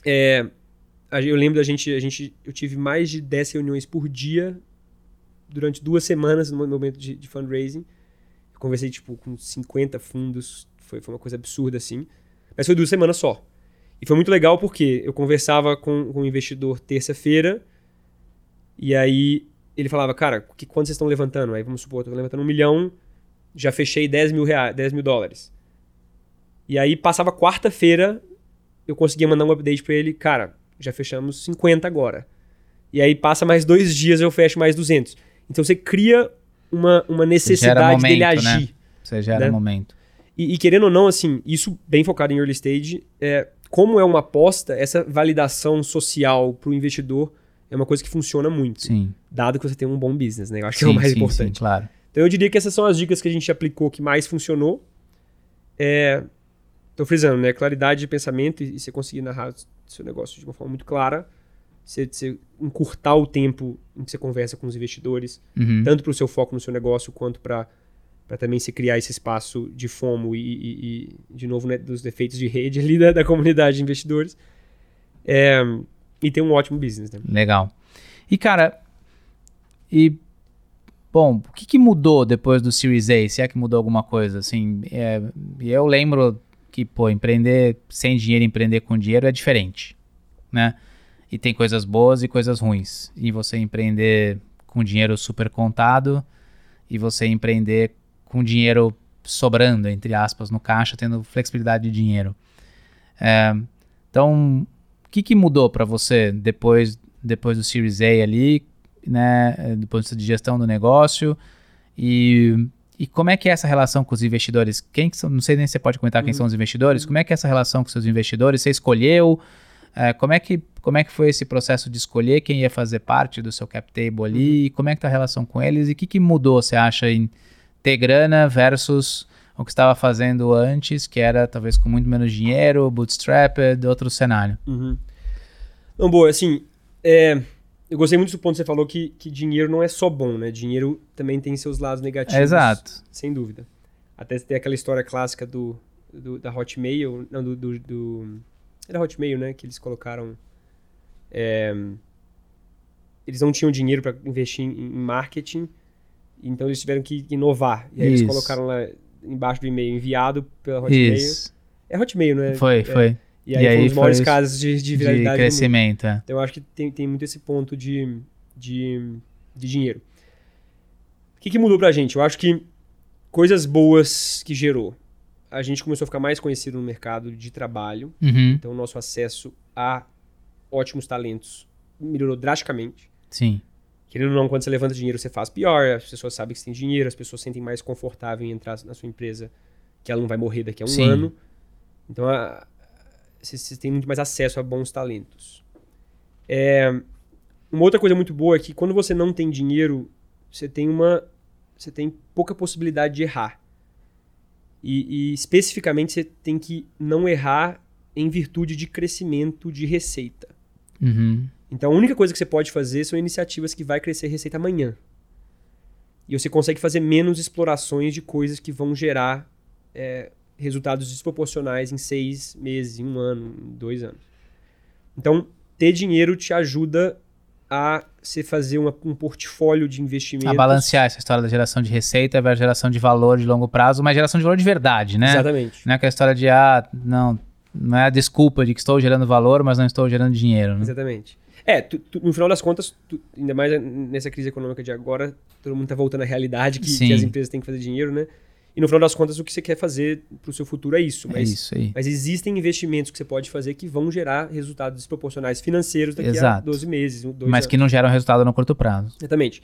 é, eu lembro da gente, a gente, eu tive mais de 10 reuniões por dia durante duas semanas no momento de, de fundraising. Eu conversei tipo com 50 fundos, foi, foi uma coisa absurda assim. Mas foi duas semanas só. E foi muito legal porque eu conversava com, com um investidor terça-feira e aí ele falava, cara, que, quanto vocês estão levantando? Aí vamos supor, eu tô levantando um milhão, já fechei 10 mil, reais, 10 mil dólares. E aí passava quarta-feira, eu conseguia mandar um update para ele, cara, já fechamos 50 agora. E aí passa mais dois dias, eu fecho mais 200. Então você cria uma, uma necessidade momento, dele agir. Né? Você gera né? momento. E, e, querendo ou não, assim, isso bem focado em early stage, é, como é uma aposta, essa validação social para o investidor é uma coisa que funciona muito. Sim. Dado que você tem um bom business, né? Eu acho sim, que é o mais sim, importante. Sim, claro. Então eu diria que essas são as dicas que a gente aplicou que mais funcionou. É, tô frisando, né? Claridade de pensamento e, e você conseguir narrar seu negócio de uma forma muito clara. Você, você encurtar o tempo em que você conversa com os investidores, uhum. tanto para o seu foco no seu negócio quanto para para também se criar esse espaço de FOMO e, e, e de novo, né, dos defeitos de rede ali da, da comunidade de investidores. É, e ter um ótimo business, né? Legal. E, cara, e, bom, o que, que, mudou depois do Series A? Se é que mudou alguma coisa, assim, é, eu lembro que, pô, empreender sem dinheiro, empreender com dinheiro é diferente, né? E tem coisas boas e coisas ruins. E você empreender com dinheiro super contado e você empreender com dinheiro sobrando, entre aspas, no caixa, tendo flexibilidade de dinheiro. É, então, o que, que mudou para você depois, depois do Series A ali, né, do ponto de vista de gestão do negócio? E, e como é que é essa relação com os investidores? Quem são, não sei nem se você pode comentar quem uhum. são os investidores. Como é que é essa relação com seus investidores? Você escolheu? É, como, é que, como é que foi esse processo de escolher quem ia fazer parte do seu cap table ali? Uhum. Como é que tá a relação com eles? E o que, que mudou, você acha, em ter grana versus o que estava fazendo antes, que era talvez com muito menos dinheiro, bootstrapped, outro cenário. Uhum. Não, boa, assim, é, eu gostei muito do ponto que você falou que, que dinheiro não é só bom, né? Dinheiro também tem seus lados negativos. exato. Sem dúvida. Até tem aquela história clássica do, do da Hotmail, não, do, do, do... Era Hotmail, né? Que eles colocaram... É, eles não tinham dinheiro para investir em, em marketing, então eles tiveram que inovar. E aí Isso. eles colocaram lá embaixo do e-mail enviado pela Hotmail. Isso. É Hotmail, não é? Foi, é. foi. E aí, e aí foi um dos maiores casos de, de viralidade. De crescimento, é. Então eu acho que tem, tem muito esse ponto de, de, de dinheiro. O que, que mudou pra gente? Eu acho que coisas boas que gerou. A gente começou a ficar mais conhecido no mercado de trabalho. Uhum. Então o nosso acesso a ótimos talentos melhorou drasticamente. Sim. Querendo ou não, quando você levanta dinheiro, você faz pior, as pessoas sabem que você tem dinheiro, as pessoas se sentem mais confortável em entrar na sua empresa, que ela não vai morrer daqui a um Sim. ano. Então, a, você, você, tem muito mais acesso a bons talentos. É, uma outra coisa muito boa é que quando você não tem dinheiro, você tem uma você tem pouca possibilidade de errar. E, e especificamente você tem que não errar em virtude de crescimento de receita. Uhum. Então a única coisa que você pode fazer são iniciativas que vai crescer receita amanhã. E você consegue fazer menos explorações de coisas que vão gerar é, resultados desproporcionais em seis meses, em um ano, em dois anos. Então, ter dinheiro te ajuda a você fazer uma, um portfólio de investimentos. A balancear essa história da geração de receita versus geração de valor de longo prazo, mas geração de valor de verdade, né? Exatamente. Não é aquela história de, ah, não, não é a desculpa de que estou gerando valor, mas não estou gerando dinheiro. Né? Exatamente. É, tu, tu, no final das contas, tu, ainda mais nessa crise econômica de agora, todo mundo está voltando à realidade que, que, as empresas têm que fazer dinheiro, né? E no final das contas, o que você quer fazer para o seu futuro é isso. É mas, é isso aí. mas existem investimentos que você pode fazer que vão gerar resultados desproporcionais financeiros daqui Exato. a 12 meses. mas anos. que não geram resultado no curto prazo. Exatamente.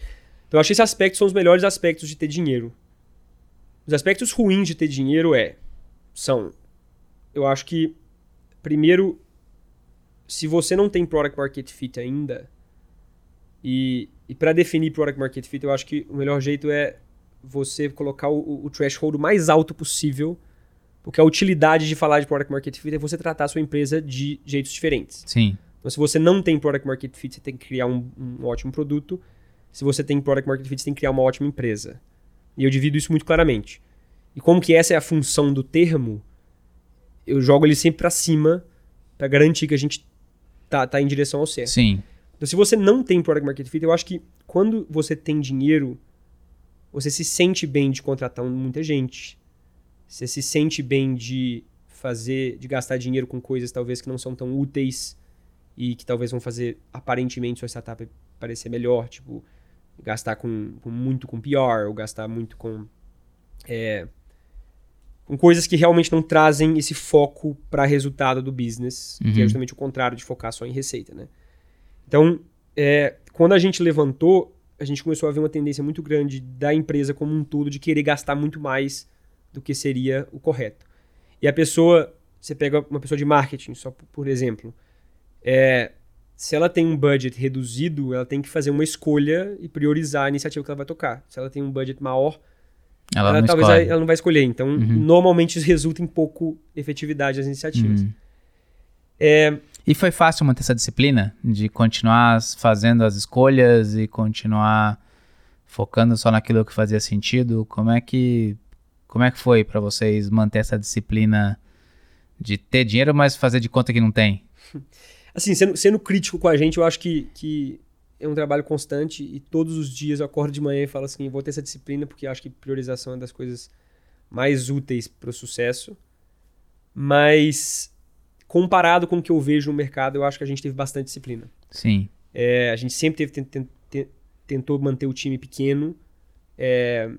Então, eu acho que esses aspectos são os melhores aspectos de ter dinheiro. Os aspectos ruins de ter dinheiro é, são, eu acho que, primeiro, se você não tem product market fit ainda, e, e para definir product market fit, eu acho que o melhor jeito é você colocar o, o threshold mais alto possível, porque a utilidade de falar de product market fit é você tratar a sua empresa de jeitos diferentes. Sim. Então, se você não tem product market fit, você tem que criar um, um ótimo produto. Se você tem product market fit, você tem que criar uma ótima empresa. E eu divido isso muito claramente. E como que essa é a função do termo, eu jogo ele sempre para cima para garantir que a gente tá, tá em direção ao certo. Sim. Então, se você não tem product market fit, eu acho que quando você tem dinheiro, você se sente bem de contratar muita gente. Você se sente bem de fazer, de gastar dinheiro com coisas talvez que não são tão úteis e que talvez vão fazer aparentemente sua startup parecer melhor, tipo gastar com, com muito com PR ou gastar muito com é, com coisas que realmente não trazem esse foco para resultado do business, uhum. que é uhum. justamente o contrário de focar só em receita, né? Então, é, quando a gente levantou, a gente começou a ver uma tendência muito grande da empresa como um todo de querer gastar muito mais do que seria o correto. E a pessoa, você pega uma pessoa de marketing, só por exemplo, é, se ela tem um budget reduzido, ela tem que fazer uma escolha e priorizar a iniciativa que ela vai tocar. Se ela tem um budget maior, ela, ela talvez escolhe. ela não vai escolher. Então, uhum. normalmente isso resulta em pouco efetividade das iniciativas. Uhum. É, e foi fácil manter essa disciplina de continuar fazendo as escolhas e continuar focando só naquilo que fazia sentido? Como é que como é que foi para vocês manter essa disciplina de ter dinheiro, mas fazer de conta que não tem? Assim, sendo, sendo crítico com a gente, eu acho que, que é um trabalho constante e todos os dias eu acordo de manhã e falo assim, vou ter essa disciplina porque acho que priorização é das coisas mais úteis para o sucesso. Mas comparado com o que eu vejo no mercado, eu acho que a gente teve bastante disciplina. Sim. É, a gente sempre teve, tentou manter o time pequeno. É,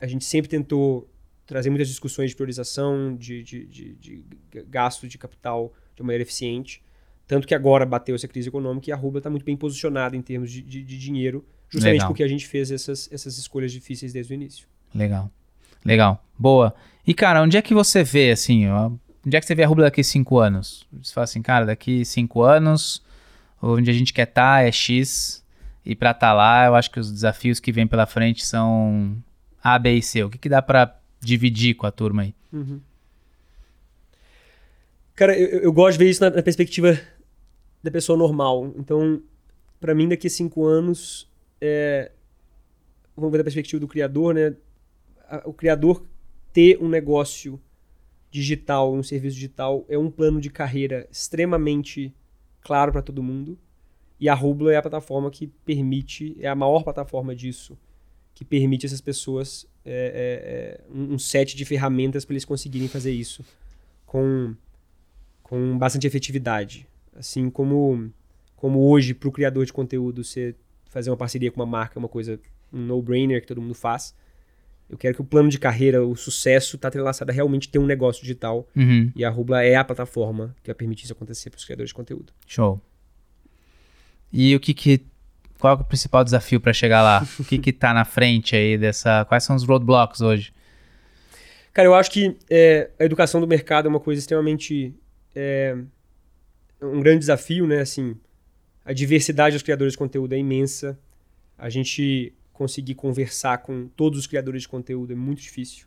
a gente sempre tentou trazer muitas discussões de priorização, de, de, de, de, gasto de capital de maneira eficiente. Tanto que agora bateu essa crise econômica e a Rubla está muito bem posicionada em termos de, de dinheiro, justamente Legal. porque a gente fez essas, essas escolhas difíceis desde o início. Legal. Legal. Boa. E, cara, onde é que você vê, assim, ó, Onde é que você vê a Rubla daqui cinco anos? Você fala assim, cara, daqui cinco anos, onde a gente quer estar tá é X, e para estar tá lá, eu acho que os desafios que vêm pela frente são A, B e C. O que, que dá para dividir com a turma aí? Uhum. Cara, eu, eu, gosto de ver isso na, na perspectiva da pessoa normal. Então, para mim, daqui a cinco anos, é... vamos ver da perspectiva do criador, né? O criador ter um negócio digital, um serviço digital, é um plano de carreira extremamente claro para todo mundo. E a Rublo é a plataforma que permite, é a maior plataforma disso, que permite essas pessoas é, é, é um, set de ferramentas para eles conseguirem fazer isso com, com bastante efetividade. Assim como, como hoje, para o criador de conteúdo, você fazer uma parceria com uma marca é uma coisa, um no-brainer que todo mundo faz eu quero que o plano de carreira, o sucesso, está entrelaçado a realmente ter um negócio digital. Uhum. E a Rubla é a plataforma que vai permitir isso acontecer para os criadores de conteúdo. Show. E o que que... Qual é o principal desafio para chegar lá? o que que tá na frente aí dessa... Quais são os roadblocks hoje? Cara, eu acho que é, a educação do mercado é uma coisa extremamente... É, um grande desafio, né? Assim, a diversidade dos criadores de conteúdo é imensa. A gente conseguir conversar com todos os criadores de conteúdo é muito difícil.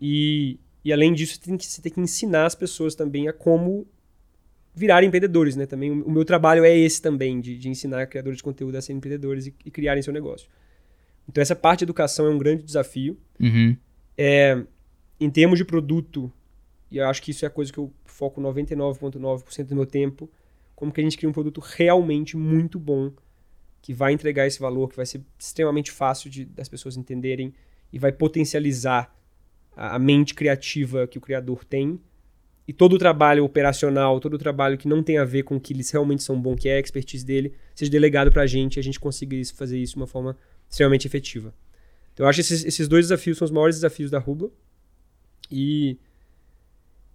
E, e além disso, você tem, que, você tem que ensinar as pessoas também a como virar empreendedores, né? Também o, o meu trabalho é esse também, de, de ensinar criadores de conteúdo a serem empreendedores e, e, criarem seu negócio. Então essa parte de educação é um grande desafio. Uhum. É, em termos de produto, e eu acho que isso é a coisa que eu foco 99,9% do meu tempo, como que a gente cria um produto realmente muito bom que vai entregar esse valor, que vai ser extremamente fácil de, das pessoas entenderem e vai potencializar a, a mente criativa que o criador tem e todo o trabalho operacional, todo o trabalho que não tem a ver com o que eles realmente são bons, que é a expertise dele, seja delegado para a gente e a gente consiga isso, fazer isso de uma forma extremamente efetiva. Então eu acho que esses, esses dois desafios são os maiores desafios da Rubla. E,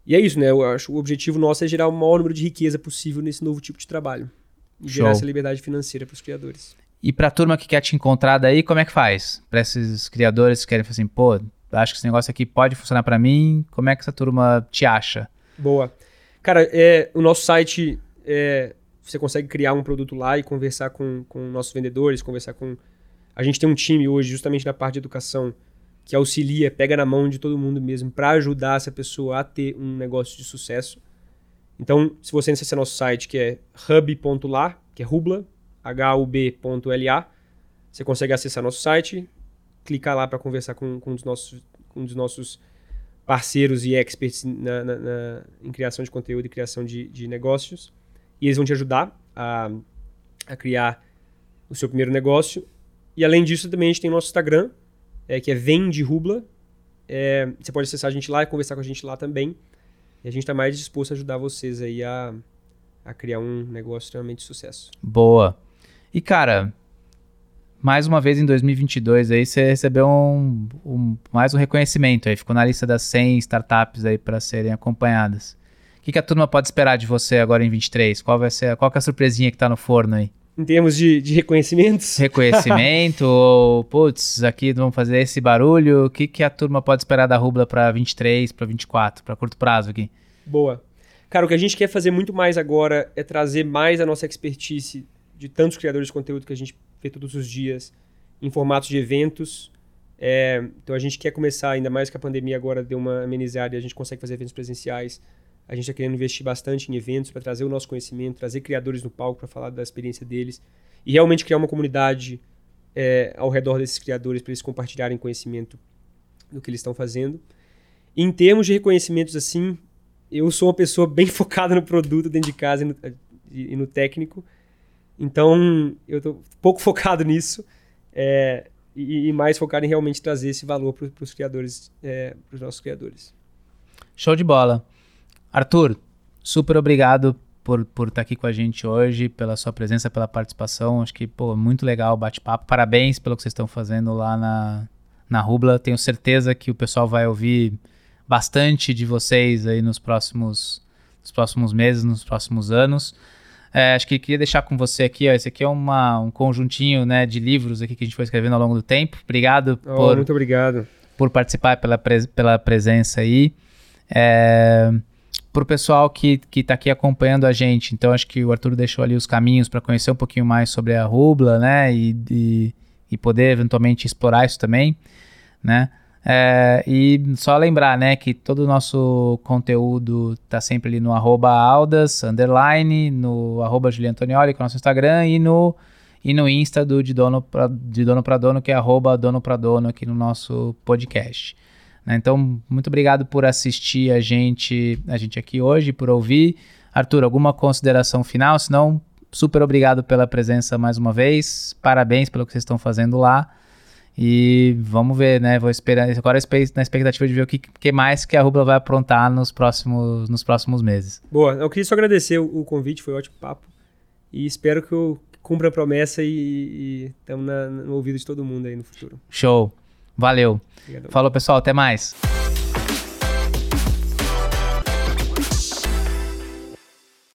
e é isso, né? Eu acho que o objetivo nosso é gerar o maior número de riqueza possível nesse novo tipo de trabalho. E Show. gerar essa liberdade financeira para os criadores. E pra turma que quer te encontrar daí, como é que faz? Pra esses criadores que querem falar assim, pô, acho que esse negócio aqui pode funcionar pra mim, como é que essa turma te acha? Boa. Cara, é, o nosso site, é, você consegue criar um produto lá e conversar com, com nossos vendedores, conversar com... A gente tem um time hoje, justamente na parte de educação, que auxilia, pega na mão de todo mundo mesmo para ajudar essa pessoa a ter um negócio de sucesso. Então, se você acessar nosso site, que é hub.la, que é rubla, hub.la, você consegue acessar nosso site, clicar lá para conversar com, com, um dos nossos, um dos nossos parceiros e experts na, na, na, em criação de conteúdo e criação de, de negócios. E eles vão te ajudar a, a criar o seu primeiro negócio. E além disso, também a gente tem o nosso Instagram, é, que é Vende Rubla. É, você pode acessar a gente lá e conversar com a gente lá também. E a gente está mais disposto a ajudar vocês aí a, a criar um negócio extremamente de sucesso. Boa. E cara, mais uma vez em 2022 aí você recebeu um, um- mais um reconhecimento aí, ficou na lista das 100 startups aí para serem acompanhadas. O que, que a turma pode esperar de você agora em 23? Qual vai ser, qual é a surpresinha que tá no forno aí? Em termos de, de reconhecimentos, Reconhecimento ou, putz, aqui vamos fazer esse barulho? O que, que a turma pode esperar da Rubla para 23, para 24, para curto prazo aqui? Boa. Cara, o que a gente quer fazer muito mais agora é trazer mais a nossa expertise de tantos criadores de conteúdo que a gente vê todos os dias em formatos de eventos. É, então a gente quer começar, ainda mais que a pandemia agora deu uma amenizada e a gente consegue fazer eventos presenciais. A gente está querendo investir bastante em eventos para trazer o nosso conhecimento, trazer criadores no palco para falar da experiência deles e realmente criar uma comunidade é, ao redor desses criadores para eles compartilharem conhecimento do que eles estão fazendo. Em termos de reconhecimentos assim, eu sou uma pessoa bem focada no produto dentro de casa e no, e no técnico. Então, eu estou pouco focado nisso é, e, e mais focado em realmente trazer esse valor para os criadores, é, para os nossos criadores. Show de bola. Arthur, super obrigado por por estar aqui com a gente hoje, pela sua presença, pela participação. Acho que, pô, muito legal o bate-papo. Parabéns pelo que vocês estão fazendo lá na, na Rubla. Tenho certeza que o pessoal vai ouvir bastante de vocês aí nos próximos, nos próximos meses, nos próximos anos. É, acho que queria deixar com você aqui, ó, esse aqui é uma, um conjuntinho né, de livros aqui que a gente foi escrevendo ao longo do tempo. Obrigado Oh, por, muito obrigado. por participar, pela, pela presença aí. É, pro pessoal que, que tá aqui acompanhando a gente, então acho que o Arthur deixou ali os caminhos para conhecer um pouquinho mais sobre a Rubla, né? E, e, e poder eventualmente explorar isso também, né? É, e só lembrar, né, que todo o nosso conteúdo tá sempre ali no arroba Aldas, underline, no arroba Juliano Antonioli, é o nosso Instagram, e no, e no Insta do de dono para Dono, que é arroba Dono para Dono aqui no nosso podcast. Né? Então, muito obrigado por assistir a gente, a gente aqui hoje, por ouvir. Arthur, alguma consideração final? Se não, super obrigado pela presença mais uma vez. Parabéns pelo que vocês estão fazendo lá. E vamos ver, né? Vou esperar agora espe- na expectativa de ver o que, que mais que a Rubla vai aprontar nos próximos, nos próximos meses. Boa, eu queria só agradecer o, o convite, foi um ótimo papo. E espero que eu cumpra a promessa e estamos no ouvido de todo mundo aí no futuro. Show. Valeu. Obrigado. Falou, pessoal. Até mais.